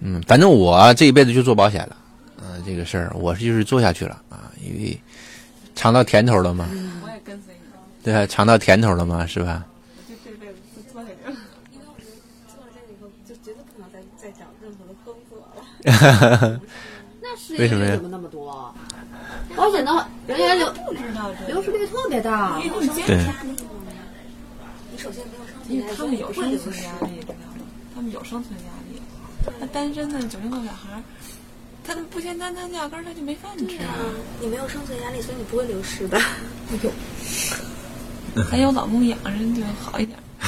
嗯，反正我这一辈子就做保险了，嗯、这个事儿我是就是做下去了啊，因为尝到甜头了嘛，我也跟随你，对吧？尝到甜头了嘛，是吧？我就这辈子就做下去了。因为我觉得做了这个以后，就绝对不能再再找任何的工作了。为什么呀怎么那么多？保险的话，人家流不知道这流失率特别大。你对？你首先没有生存压力，因为他们有生存压力，知道吗？他们有生存压力。那单身的九零后小孩儿，他们不签单，他压根儿他就没饭吃啊。嗯，你没有生存压力，所以你不会流失的。还有老公养着就好一点。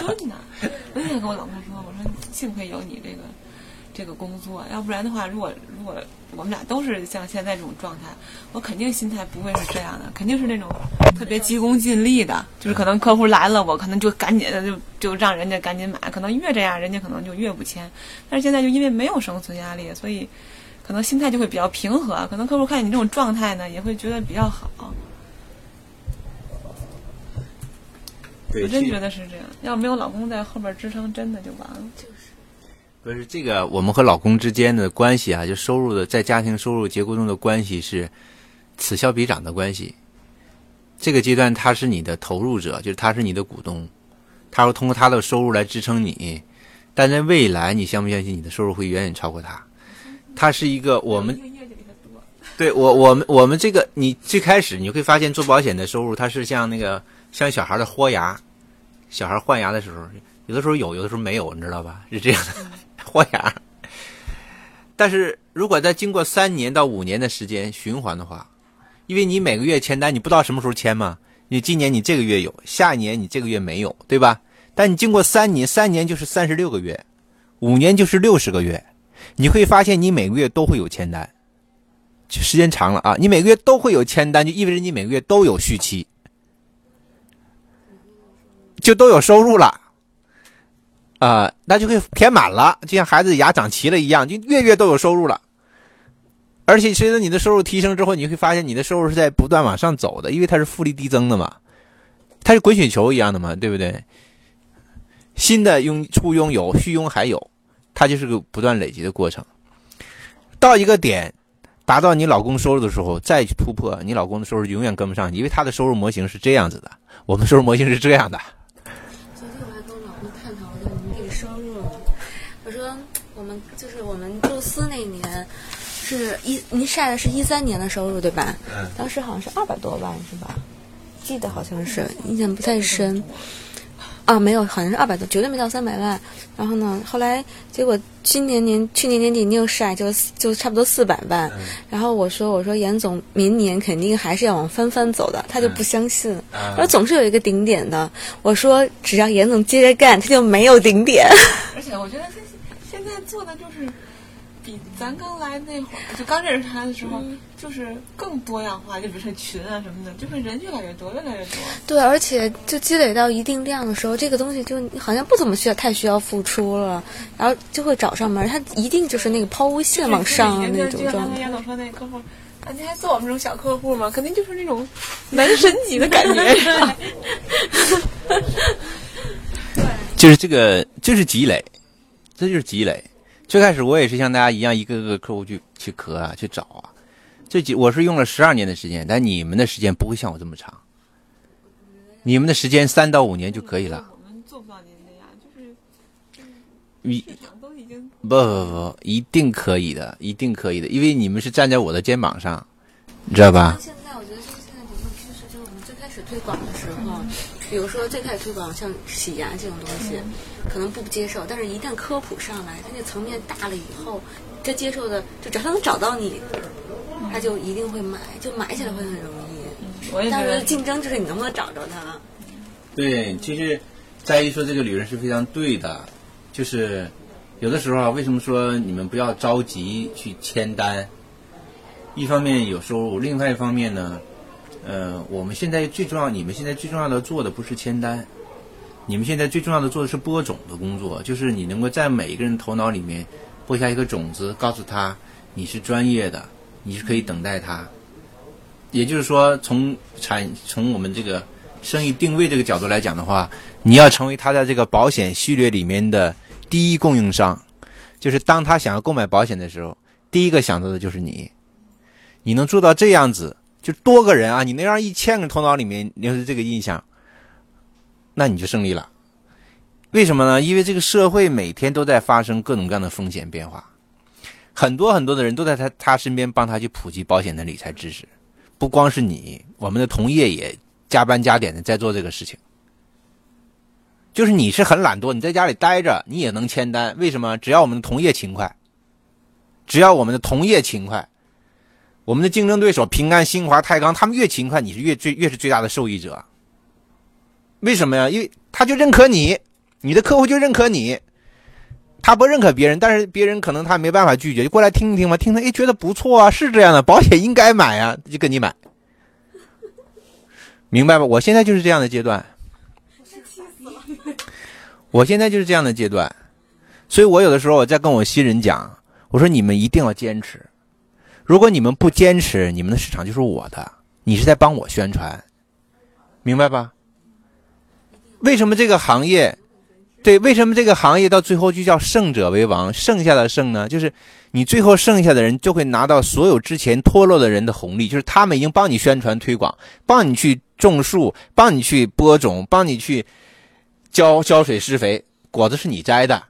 后盾呢？我那天跟我老公说，我说幸亏有你这个这个工作，要不然的话，如果如果我们俩都是像现在这种状态，我肯定心态不会是这样的，肯定是那种特别急功近利的，就是可能客户来了，我可能就赶紧的就就让人家赶紧买，可能越这样，人家可能就越不签。但是现在就因为没有生存压力，所以可能心态就会比较平和，可能客户看你这种状态呢，也会觉得比较好。我真觉得是这样，要没有老公在后边支撑，真的就完了。不是这个，我们和老公之间的关系啊，就收入的在家庭收入结构中的关系是此消彼长的关系。这个阶段他是你的投入者，就是他是你的股东，他会通过他的收入来支撑你。但在未来，你相不相信你的收入会远远超过他？他是一个我们。对我我们我们这个，你最开始你会发现做保险的收入，它是像那个像小孩的豁牙，小孩换牙的时候，有的时候有，有的时候没有，你知道吧？是这样的，豁牙。但是如果在经过三年到五年的时间循环的话，因为你每个月签单，你不知道什么时候签嘛，你今年你这个月有，下一年你这个月没有，对吧？但你经过三年，三年就是三十六个月，五年就是六十个月，你会发现你每个月都会有签单。时间长了啊，你每个月都会有签单，就意味着你每个月都有续期，就都有收入了，啊、那就会填满了，就像孩子牙长齐了一样，就月月都有收入了。而且随着你的收入提升之后，你会发现你的收入是在不断往上走的，因为它是复利递增的嘛，它是滚雪球一样的嘛，对不对？新的拥初拥有，续拥还有，它就是个不断累积的过程。到一个点，达到你老公收入的时候，再去突破，你老公的收入永远跟不上，因为他的收入模型是这样子的，我们收入模型是这样的。就是我们宙斯那年是一您晒的是一三年的收入对吧？嗯。当时好像是二百多万是吧？记得好像是，印象不太深。啊，没有，好像是二百多，绝对没到三百万。然后呢，后来结果今年年去年年底你又晒，就就差不多四百万。然后我说我说严总明年肯定还是要往翻番走的，他就不相信，他说总是有一个顶点的。我说只要严总接着干，他就没有顶点。而且我觉得他现在做的就是比咱刚来那会儿，就刚认识他的时候，就是更多样化。就比如说群啊什么的，就是人越来越多，越来越多。对，而且就积累到一定量的时候，这个东西就好像不怎么需要太需要付出了，然后就会找上门。他一定就是那个抛物线往上的那种就像状态。刚才杨总说那客户。啊，你还做我们这种小客户吗？肯定就是那种男神级的感觉，对？就是这个，就是积累，这就是积累。最开始我也是像大家一样，一个个客户去去磕啊，去找啊。这几我是用了十二年的时间，但你们的时间不会像我这么长。你们的时间三到五年就可以了。我们做不到您那样，就是你都已经不不不，一定可以的，一定可以的，因为你们是站在我的肩膀上，你知道吧？现在我觉得就是现在整个趋势，就是我们最开始推广的时候，比如说最开始推广像洗牙这种东西，可能不接受，但是一旦科普上来，它那层面大了以后，这接受的就只要他能找到你，他就一定会买，就买起来会很容易。我也觉得当时竞争就是你能不能找着他。对，其实在一说这个理论是非常对的，就是有的时候啊，为什么说你们不要着急去签单？一方面有收入，另外一方面呢，呃，我们现在最重要，你们现在最重要的做的不是签单，你们现在最重要的做的是播种的工作，就是你能够在每一个人头脑里面播下一个种子，告诉他你是专业的，你是可以等待他。也就是说，从产从我们这个生意定位这个角度来讲的话，你要成为他在这个保险序列里面的第一供应商，就是当他想要购买保险的时候，第一个想到的就是你。你能做到这样子，就多个人啊，你能让一千个头脑里面留是这个印象，那你就胜利了。为什么呢？因为这个社会每天都在发生各种各样的风险变化，很多很多的人都在他他身边帮他去普及保险的理财知识。不光是你，我们的同业也加班加点的在做这个事情。就是你是很懒惰，你在家里待着，你也能签单。为什么？只要我们的同业勤快，只要我们的同业勤快，我们的竞争对手平安、新华、泰康，他们越勤快，你是越最越是最大的受益者。为什么呀？因为他就认可你，你的客户就认可你，他不认可别人，但是别人可能他没办法拒绝，就过来听一听嘛，听听，哎，觉得不错啊，是这样的，保险应该买啊，就跟你买，明白吧？我现在就是这样的阶段。我现在就是这样的阶段，所以我有的时候我在跟我新人讲，我说你们一定要坚持，如果你们不坚持，你们的市场就是我的，你是在帮我宣传，明白吧？为什么这个行业，对，为什么这个行业到最后就叫胜者为王，剩下的胜呢？就是你最后剩下的人就会拿到所有之前脱落的人的红利，就是他们已经帮你宣传推广，帮你去种树，帮你去播种，帮你去。浇浇水施肥，果子是你摘的，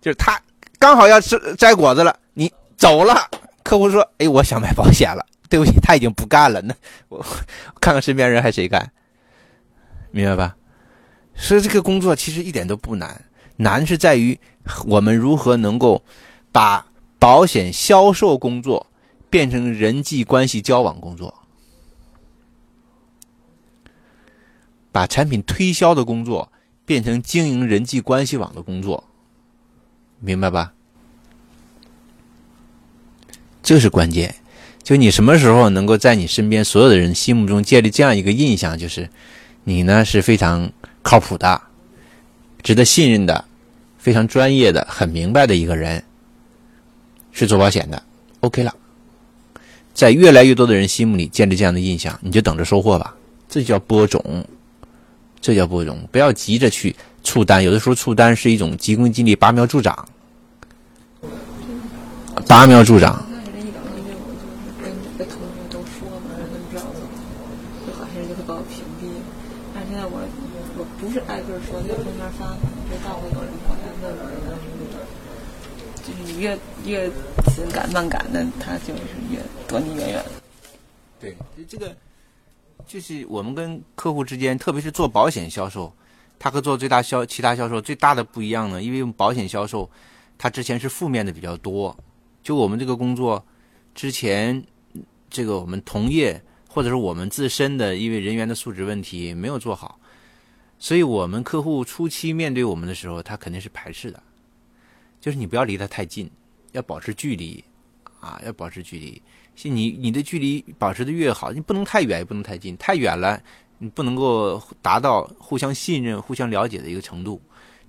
就是他刚好要吃摘果子了，你走了，客户说：“哎，我想买保险了。”对不起，他已经不干了。那 我 看看身边人还谁干，明白吧？所以这个工作其实一点都不难，难是在于我们如何能够把保险销售工作变成人际关系交往工作。把产品推销的工作变成经营人际关系网的工作，明白吧？这是关键。就你什么时候能够在你身边所有的人心目中建立这样一个印象，就是你呢是非常靠谱的、值得信任的、非常专业的、很明白的一个人，是做保险的。OK 了，在越来越多的人心目里建立这样的印象，你就等着收获吧。这叫播种。这叫播种，不要急着去促单。有的时候促单是一种急功近利、拔苗助长。拔苗助长。刚开始一两个月，我就是跟跟同学都说嘛，让他们不知道怎么，就好些人就会把我屏蔽。但是现在我我不是挨个说，就朋友圈发，知道会有人过来问我啊什么的。就是你越越紧赶慢赶的，他就是越躲你远远的。对，这个。就是我们跟客户之间，特别是做保险销售，他和做最大销其他销售最大的不一样呢，因为保险销售，他之前是负面的比较多。就我们这个工作，之前这个我们同业或者是我们自身的，因为人员的素质问题没有做好，所以我们客户初期面对我们的时候，他肯定是排斥的。就是你不要离他太近，要保持距离，啊，要保持距离。你你的距离保持的越好，你不能太远，也不能太近。太远了，你不能够达到互相信任、互相了解的一个程度；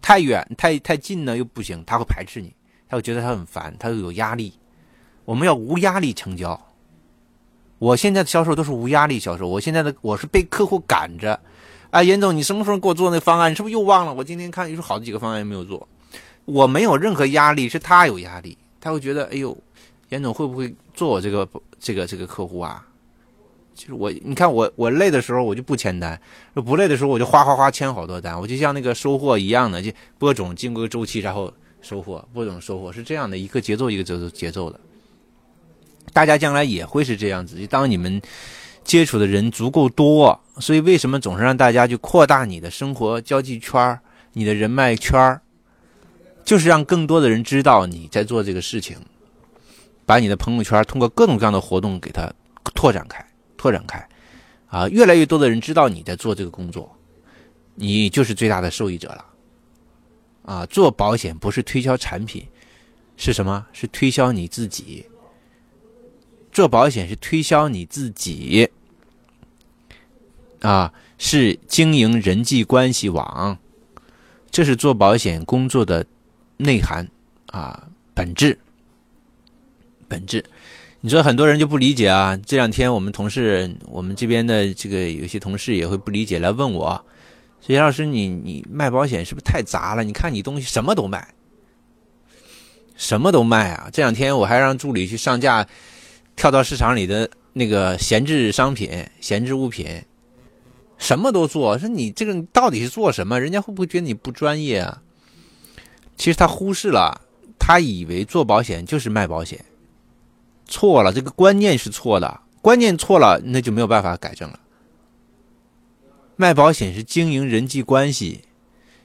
太远、太太近呢，又不行，他会排斥你，他会觉得他很烦，他又有压力。我们要无压力成交。我现在的销售都是无压力销售。我现在的我是被客户赶着，啊，严总，你什么时候给我做那方案？你是不是又忘了？我今天看你说好几个方案没有做，我没有任何压力，是他有压力，他会觉得，哎呦。严总会不会做我这个这个这个客户啊？就是我，你看我我累的时候我就不签单，不累的时候我就哗哗哗签好多单，我就像那个收获一样的，就播种经过个周期，然后收获，播种收获是这样的一个节奏一个节奏节奏的。大家将来也会是这样子，就当你们接触的人足够多，所以为什么总是让大家去扩大你的生活交际圈你的人脉圈就是让更多的人知道你在做这个事情。把你的朋友圈通过各种各样的活动给它拓展开，拓展开，啊，越来越多的人知道你在做这个工作，你就是最大的受益者了。啊，做保险不是推销产品，是什么？是推销你自己。做保险是推销你自己，啊，是经营人际关系网，这是做保险工作的内涵啊，本质。本质，你说很多人就不理解啊。这两天我们同事，我们这边的这个有些同事也会不理解，来问我：“说杨老师，你你卖保险是不是太杂了？你看你东西什么都卖。”什么都卖啊！这两天我还让助理去上架，跳蚤市场里的那个闲置商品、闲置物品，什么都做。说你这个到底是做什么？人家会不会觉得你不专业啊？其实他忽视了，他以为做保险就是卖保险，错了，这个观念是错的，观念错了，那就没有办法改正了。卖保险是经营人际关系，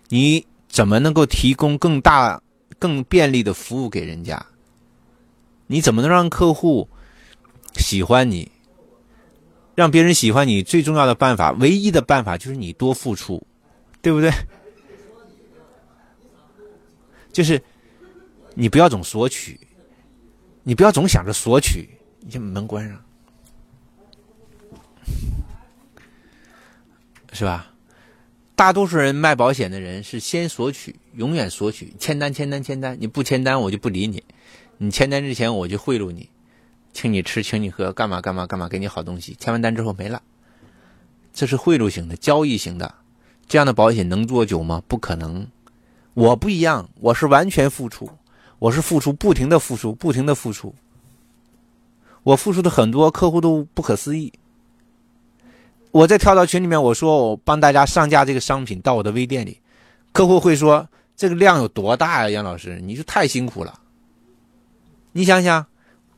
你怎么能够提供更大、更便利的服务给人家？你怎么能让客户喜欢你？让别人喜欢你最重要的办法，唯一的办法就是你多付出，对不对？就是你不要总索取，你不要总想着索取，你就门关上。是吧？大多数人卖保险的人是先索取，永远索取，签单签单签单，你不签单我就不理你，你签单之前我就贿赂你，请你吃，请你喝，干嘛干嘛干嘛，给你好东西，签完单之后没了，这是贿赂型的交易型的，这样的保险能做久吗？不可能。我不一样，我是完全付出，我是付出，不停的付出，不停的付出，我付出的很多，客户都不可思议。我在跳到群里面，我说我帮大家上架这个商品到我的微店里，客户会说这个量有多大呀？杨老师，你是太辛苦了。你想想，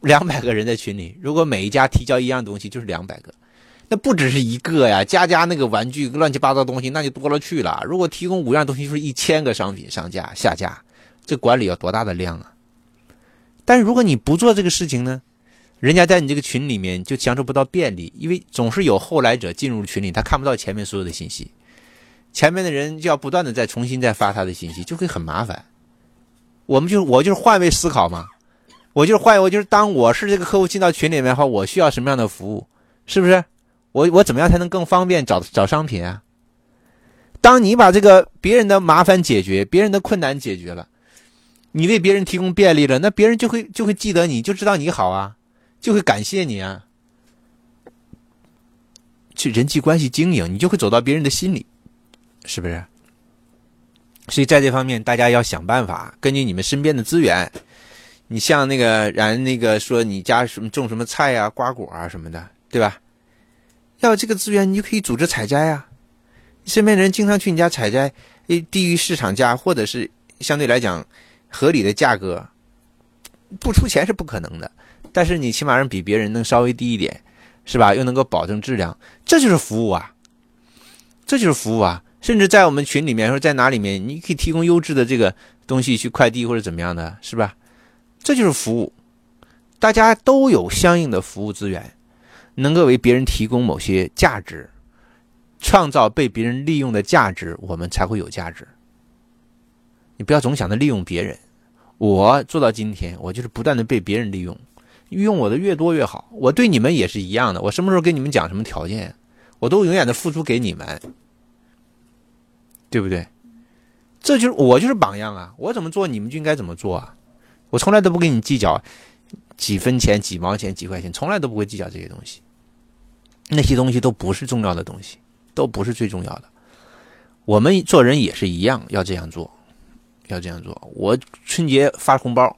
两百个人在群里，如果每一家提交一样东西，就是两百个，那不只是一个呀，家家那个玩具乱七八糟东西那就多了去了。如果提供五样东西，就是一千个商品上架下架，这管理要多大的量啊？但是如果你不做这个事情呢？人家在你这个群里面就享受不到便利，因为总是有后来者进入群里，他看不到前面所有的信息，前面的人就要不断的再重新再发他的信息，就会很麻烦。我们就我就是换位思考嘛，我就是换，我就是当我是这个客户进到群里面的话，我需要什么样的服务，是不是？我我怎么样才能更方便找找商品啊？当你把这个别人的麻烦解决，别人的困难解决了，你为别人提供便利了，那别人就会就会记得你，就知道你好啊。就会感谢你啊，去人际关系经营，你就会走到别人的心里，是不是？所以在这方面，大家要想办法，根据你们身边的资源，你像那个然那个说你家什么种什么菜呀、瓜果啊什么的，对吧？要这个资源，你就可以组织采摘啊。身边的人经常去你家采摘，低于市场价或者是相对来讲合理的价格，不出钱是不可能的。但是你起码让比别人能稍微低一点，是吧？又能够保证质量，这就是服务啊，这就是服务啊！甚至在我们群里面，说在哪里面，你可以提供优质的这个东西去快递或者怎么样的，是吧？这就是服务，大家都有相应的服务资源，能够为别人提供某些价值，创造被别人利用的价值，我们才会有价值。你不要总想着利用别人，我做到今天，我就是不断的被别人利用。用我的越多越好，我对你们也是一样的。我什么时候跟你们讲什么条件，我都永远的付出给你们，对不对？这就是我就是榜样啊！我怎么做，你们就应该怎么做啊！我从来都不跟你计较几分钱、几毛钱、几块钱，从来都不会计较这些东西。那些东西都不是重要的东西，都不是最重要的。我们做人也是一样，要这样做，要这样做。我春节发红包。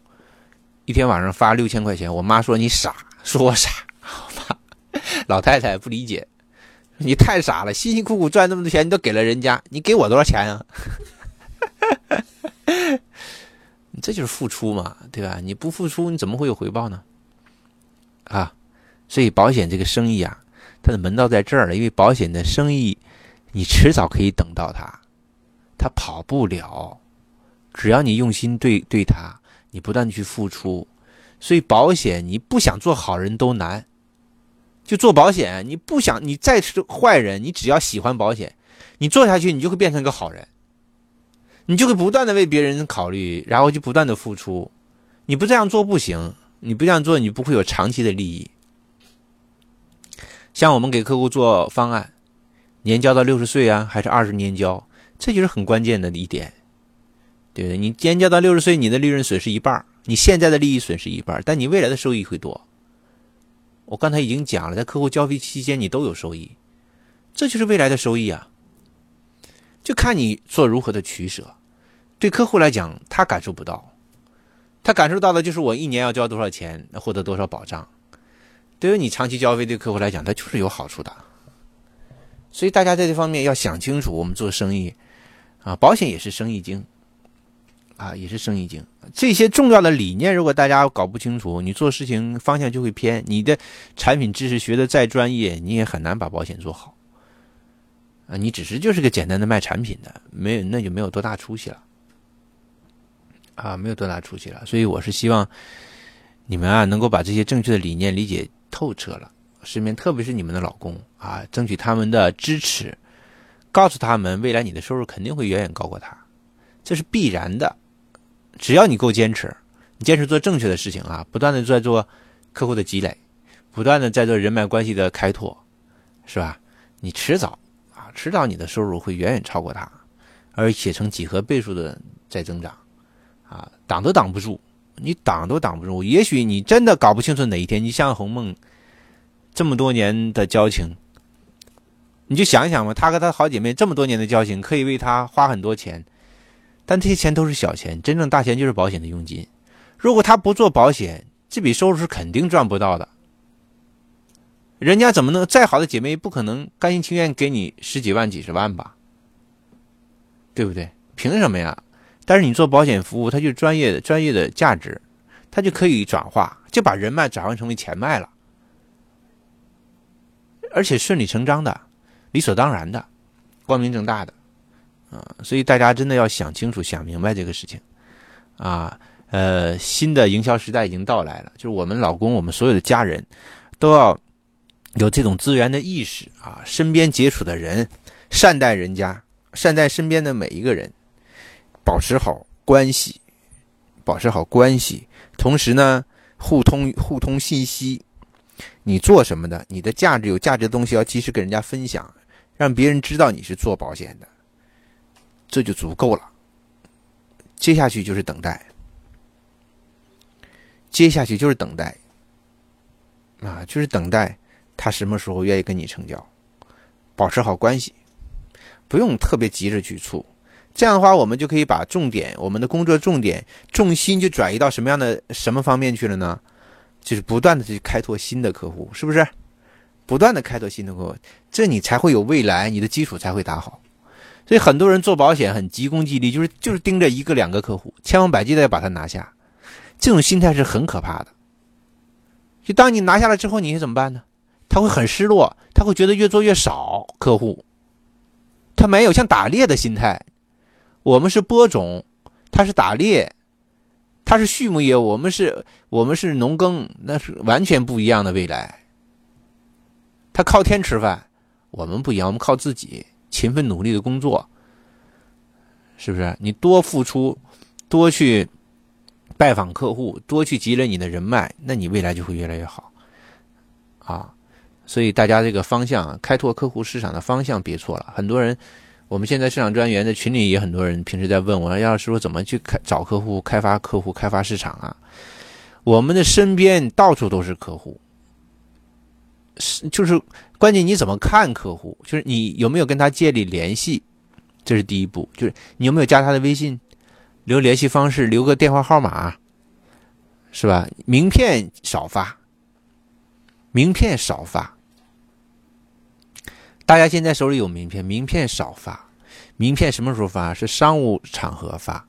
一天晚上发六千块钱，我妈说你傻，说我傻。好 吧老太太不理解，你太傻了，辛辛苦苦赚那么多钱，你都给了人家，你给我多少钱啊？这就是付出嘛，对吧？你不付出，你怎么会有回报呢？啊，所以保险这个生意啊，它的门道在这儿了。因为保险的生意，你迟早可以等到它，它跑不了，只要你用心对对它。你不断去付出，所以保险你不想做好人都难。就做保险，你不想你再是坏人，你只要喜欢保险，你做下去，你就会变成个好人。你就会不断的为别人考虑，然后就不断的付出。你不这样做不行，你不这样做，你不会有长期的利益。像我们给客户做方案，年交到六十岁啊，还是二十年交，这就是很关键的一点。对不对？你年交到六十岁，你的利润损失一半你现在的利益损失一半但你未来的收益会多。我刚才已经讲了，在客户交费期间你都有收益，这就是未来的收益啊。就看你做如何的取舍。对客户来讲，他感受不到；他感受到的就是我一年要交多少钱，获得多少保障。对于你长期交费对客户来讲，他就是有好处的。所以大家在这方面要想清楚，我们做生意啊，保险也是生意经啊，也是生意经。这些重要的理念，如果大家搞不清楚，你做事情方向就会偏。你的产品知识学的再专业，你也很难把保险做好啊。你只是就是个简单的卖产品的，没有那就没有多大出息了啊，没有多大出息了。所以我是希望你们啊，能够把这些正确的理念理解。透彻了，身边特别是你们的老公啊，争取他们的支持，告诉他们未来你的收入肯定会远远高过他，这是必然的。只要你够坚持，你坚持做正确的事情啊，不断的在做客户的积累，不断的在做人脉关系的开拓，是吧？你迟早，迟早你的收入会远远超过他，而且成几何倍数的在增长，啊，挡都挡不住。你挡都挡不住，也许你真的搞不清楚哪一天，你像红梦这么多年的交情，你就想一想吧，他和他好姐妹这么多年的交情，可以为她花很多钱，但这些钱都是小钱，真正大钱就是保险的佣金。如果他不做保险，这笔收入是肯定赚不到的。人家怎么能再好的姐妹，不可能甘心情愿给你十几万、几十万吧？对不对？凭什么呀？但是你做保险服务，它就专业的专业的价值，它就可以转化，就把人脉转换成为钱脉了，而且顺理成章的、理所当然的、光明正大的，啊，所以大家真的要想清楚、想明白这个事情，啊，呃，新的营销时代已经到来了，就是我们老公、我们所有的家人，都要有这种资源的意识啊，身边接触的人，善待人家，善待身边的每一个人。保持好关系，保持好关系，同时呢，互通互通信息。你做什么的？你的价值有价值的东西要及时跟人家分享，让别人知道你是做保险的，这就足够了。接下去就是等待，接下去就是等待，啊，就是等待他什么时候愿意跟你成交。保持好关系，不用特别急着去处。这样的话，我们就可以把重点，我们的工作重点、重心就转移到什么样的什么方面去了呢？就是不断的去开拓新的客户，是不是？不断的开拓新的客户，这你才会有未来，你的基础才会打好。所以很多人做保险很急功近利，就是就是盯着一个两个客户，千方百计的要把它拿下，这种心态是很可怕的。就当你拿下了之后，你怎么办呢？他会很失落，他会觉得越做越少客户，他没有像打猎的心态。我们是播种，他是打猎，他是畜牧业，我们是，我们是农耕，那是完全不一样的未来。他靠天吃饭，我们不一样，我们靠自己勤奋努力的工作，是不是？你多付出，多去拜访客户，多去积累你的人脉，那你未来就会越来越好，啊！所以大家这个方向，开拓客户市场的方向别错了，很多人。我们现在市场专员的群里也很多人平时在问我，要是说怎么去开找客户、开发客户、开发市场啊？我们的身边到处都是客户，是就是关键你怎么看客户？就是你有没有跟他建立联系，这是第一步。就是你有没有加他的微信，留联系方式，留个电话号码，是吧？名片少发，名片少发。大家现在手里有名片，名片少发，名片什么时候发？是商务场合发，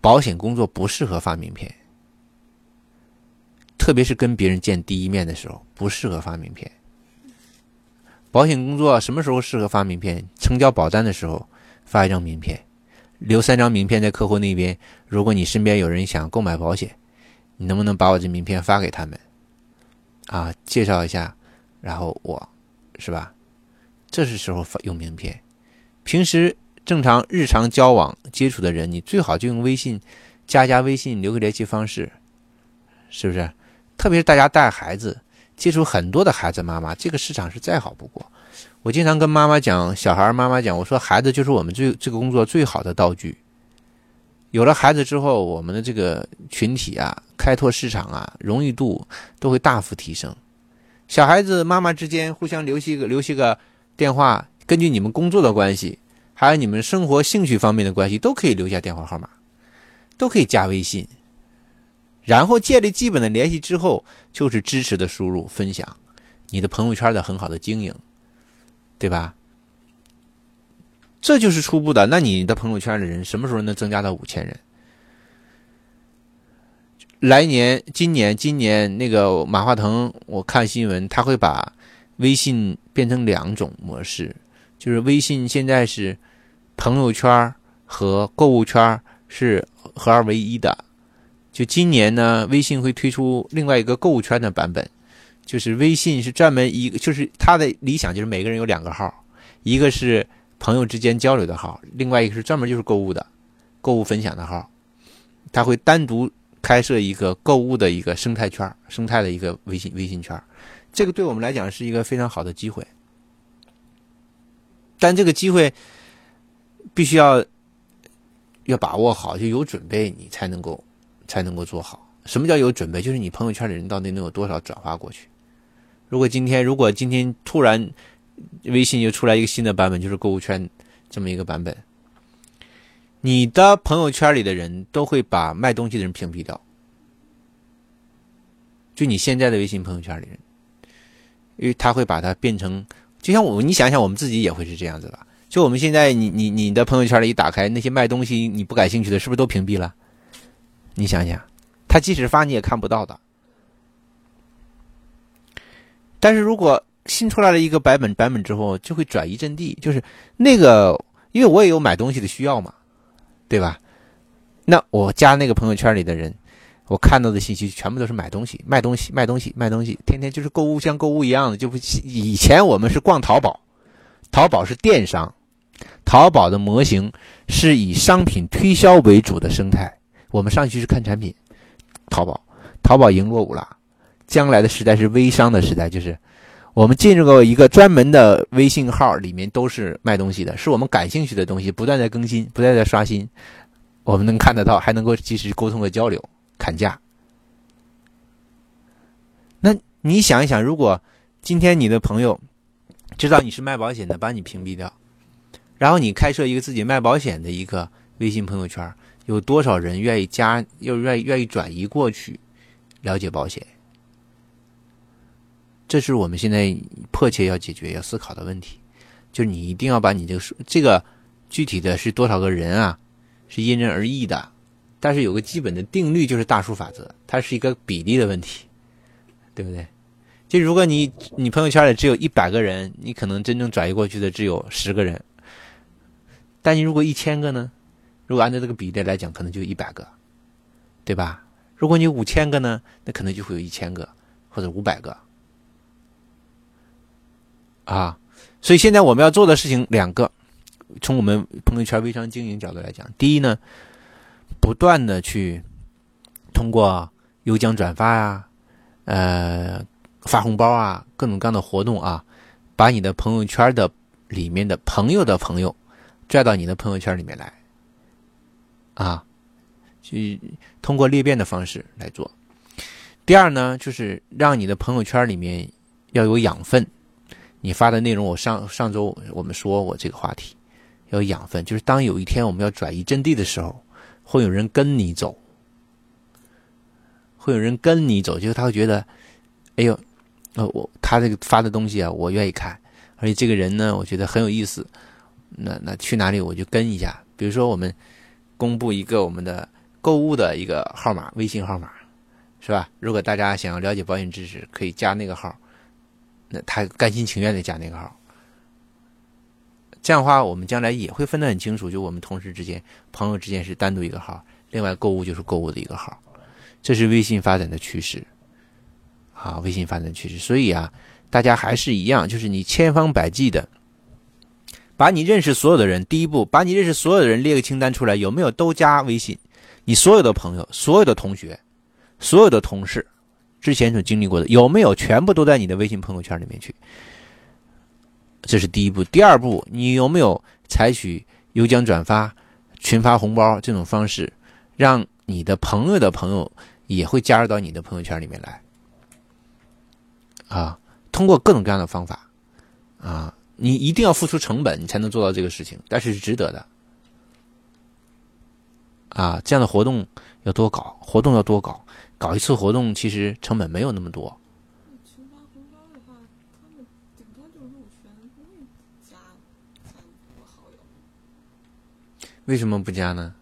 保险工作不适合发名片，特别是跟别人见第一面的时候不适合发名片。保险工作什么时候适合发名片？成交保单的时候发一张名片，留三张名片在客户那边。如果你身边有人想购买保险，你能不能把我这名片发给他们？啊，介绍一下，然后我，是吧？这是时候发用名片，平时正常日常交往接触的人，你最好就用微信加加微信，留个联系方式，是不是？特别是大家带孩子，接触很多的孩子妈妈，这个市场是再好不过。我经常跟妈妈讲，小孩妈妈讲，我说孩子就是我们最这个工作最好的道具。有了孩子之后，我们的这个群体啊，开拓市场啊，容易度都会大幅提升。小孩子妈妈之间互相留些个留些个。电话根据你们工作的关系，还有你们生活兴趣方面的关系，都可以留下电话号码，都可以加微信，然后建立基本的联系之后，就是支持的输入、分享，你的朋友圈的很好的经营，对吧？这就是初步的。那你的朋友圈的人什么时候能增加到五千人？来年、今年、今年那个马化腾，我看新闻，他会把微信变成两种模式，就是微信现在是朋友圈和购物圈是合二为一的。就今年呢，微信会推出另外一个购物圈的版本，就是微信是专门一个，就是他的理想就是每个人有两个号，一个是朋友之间交流的号，另外一个是专门就是购物的、购物分享的号，他会单独开设一个购物的一个生态圈、生态的一个微信微信圈，这个对我们来讲是一个非常好的机会，但这个机会必须要要把握好，就有准备，你才能够。才能够做好。什么叫有准备？就是你朋友圈的人到底能有多少转发过去？如果今天，如果今天突然微信又出来一个新的版本，就是购物圈这么一个版本，你的朋友圈里的人都会把卖东西的人屏蔽掉。就你现在的微信朋友圈里人，因为他会把它变成，就像我，你想想，我们自己也会是这样子的？就我们现在，你你你的朋友圈里一打开，那些卖东西你不感兴趣的，是不是都屏蔽了？你想想，他即使发你也看不到的。但是如果新出来了一个版本版本之后，就会转移阵地，就是那个，因为我也有买东西的需要嘛，对吧？那我加那个朋友圈里的人，我看到的信息全部都是买东西、卖东西、卖东西、卖东西，天天就是购物，像购物一样的。就不以前我们是逛淘宝，淘宝是电商，淘宝的模型是以商品推销为主的生态。我们上去是看产品，淘宝，淘宝赢落伍了。将来的时代是微商的时代，就是我们进入过一个专门的微信号，里面都是卖东西的，是我们感兴趣的东西，不断在更新，不断在刷新，我们能看得到，还能够及时沟通和交流，砍价。那你想一想，如果今天你的朋友知道你是卖保险的，把你屏蔽掉，然后你开设一个自己卖保险的一个微信朋友圈。有多少人愿意加，又愿意愿意转移过去了解保险？这是我们现在迫切要解决、要思考的问题。就是你一定要把你这个数，这个具体的是多少个人啊，是因人而异的。但是有个基本的定律，就是大数法则，它是一个比例的问题，对不对？就如果你你朋友圈里只有一百个人，你可能真正转移过去的只有十个人。但你如果一千个呢？如果按照这个比例来讲，可能就一百个，对吧？如果你五千个呢，那可能就会有一千个或者五百个啊。所以现在我们要做的事情两个，从我们朋友圈微商经营角度来讲，第一呢，不断的去通过有奖转发呀、呃发红包啊、各种各样的活动啊，把你的朋友圈的里面的朋友的朋友拽到你的朋友圈里面来。啊，去通过裂变的方式来做。第二呢，就是让你的朋友圈里面要有养分。你发的内容，我上上周我们说过这个话题，要养分，就是当有一天我们要转移阵地的时候，会有人跟你走，会有人跟你走，就是他会觉得，哎呦，呃，我他这个发的东西啊，我愿意看，而且这个人呢，我觉得很有意思。那那去哪里我就跟一下，比如说我们。公布一个我们的购物的一个号码，微信号码，是吧？如果大家想要了解保险知识，可以加那个号，那他甘心情愿的加那个号。这样的话，我们将来也会分得很清楚，就我们同事之间、朋友之间是单独一个号，另外购物就是购物的一个号，这是微信发展的趋势。啊，微信发展趋势，所以啊，大家还是一样，就是你千方百计的。把你认识所有的人，第一步，把你认识所有的人列个清单出来，有没有都加微信？你所有的朋友、所有的同学、所有的同事，之前所经历过的，有没有全部都在你的微信朋友圈里面去？这是第一步。第二步，你有没有采取有奖转发、群发红包这种方式，让你的朋友的朋友也会加入到你的朋友圈里面来？啊，通过各种各样的方法，啊。你一定要付出成本，你才能做到这个事情，但是是值得的。啊，这样的活动要多搞，活动要多搞，搞一次活动其实成本没有那么多。群发红包的话，他们顶多就是入群，不会加加我好友。为什么不加呢？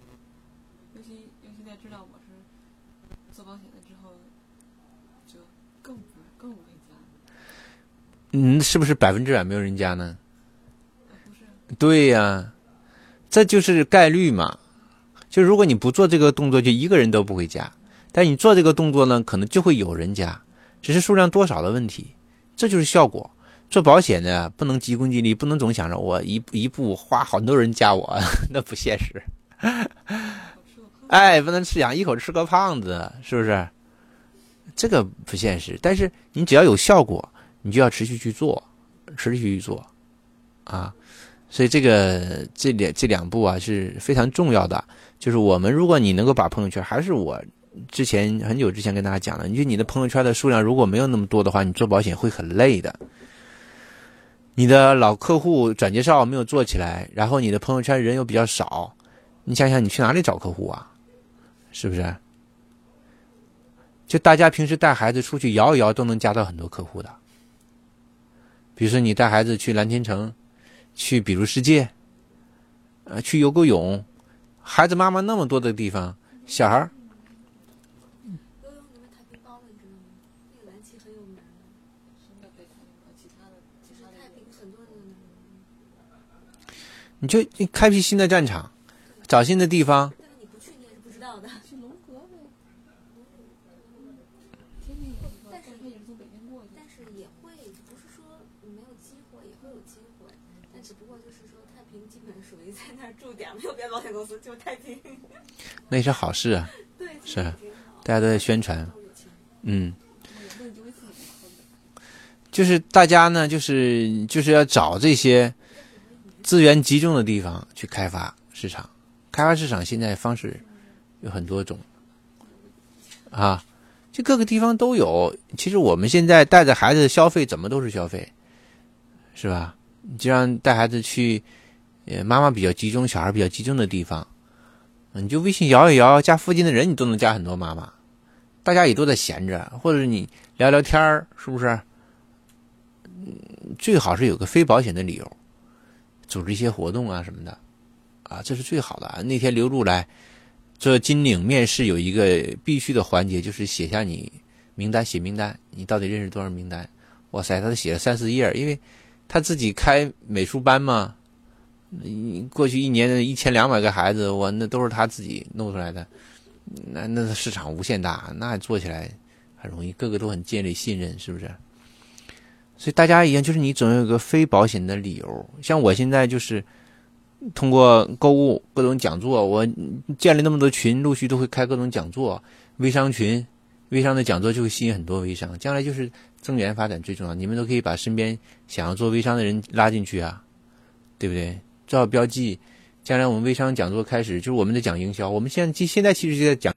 尤其尤其在知道我是做保险的之后，就更不更不会加。嗯，是不是百分之百没有人加呢？啊，不是，对呀、这就是概率嘛。就如果你不做这个动作，就一个人都不会加；但你做这个动作呢，可能就会有人加，只是数量多少的问题。这就是效果。做保险呢不能急功近利，不能总想着我一一步花好多人加我，那不现实。哎，不能吃养一口吃个胖子，是不是？这个不现实。但是你只要有效果，你就要持续去做，持续去做，啊。所以这个这两这两步啊是非常重要的。就是我们如果你能够把朋友圈，还是我之前很久之前跟大家讲的，你就你的朋友圈的数量如果没有那么多的话，你做保险会很累的。你的老客户转介绍没有做起来，然后你的朋友圈人又比较少，你想想你去哪里找客户啊？是不是？就大家平时带孩子出去摇一摇都能加到很多客户的。比如说你带孩子去蓝天城，去比如世界，呃，去游个泳，孩子妈妈那么多的地方，小孩儿游泳里面太平包了，你知道吗？那个蓝旗很有名的，什么叫北太平洋？其他的其就是他的太平很多人的那种。你就你开辟新的战场，找新的地方，但是你不去，你也是不知道的。去龙河但他也是从北京过去的。但是也会，不是说没有机会，也会有机会，但只不过就是说太平基本属于在那儿驻点，没有别的保险公司，就太平。那也是好事啊。对，是大家都在宣传，嗯。有的你就会自己。就是大家呢，就是就是要找这些资源集中的地方去开发市场。开发市场现在方式有很多种啊，就各个地方都有。其实我们现在带着孩子消费，怎么都是消费，是吧？你就让带孩子去，呃，妈妈比较集中、小孩比较集中的地方，你就微信摇一摇，加附近的人，你都能加很多妈妈。大家也都在闲着，或者你聊聊天儿，是不是？最好是有个非保险的理由，组织一些活动啊什么的，啊，这是最好的啊。那天刘璐来做金领面试，有一个必须的环节，就是写下你名单，写名单，你到底认识多少名单？哇塞，他都写了三四页，因为他自己开美术班嘛，过去一年的一千两百个孩子，我那都是他自己弄出来的，那那市场无限大，那做起来很容易，个个都很建立信任，是不是？所以大家一样，就是你总有个非保险的理由。像我现在就是通过购物、各种讲座，我建了那么多群，陆续都会开各种讲座，微商群，微商的讲座就会吸引很多微商。将来就是增源发展最重要，你们都可以把身边想要做微商的人拉进去啊，对不对？做好标记，将来我们微商讲座开始，就是我们在讲营销，我们现在现在其实就在讲。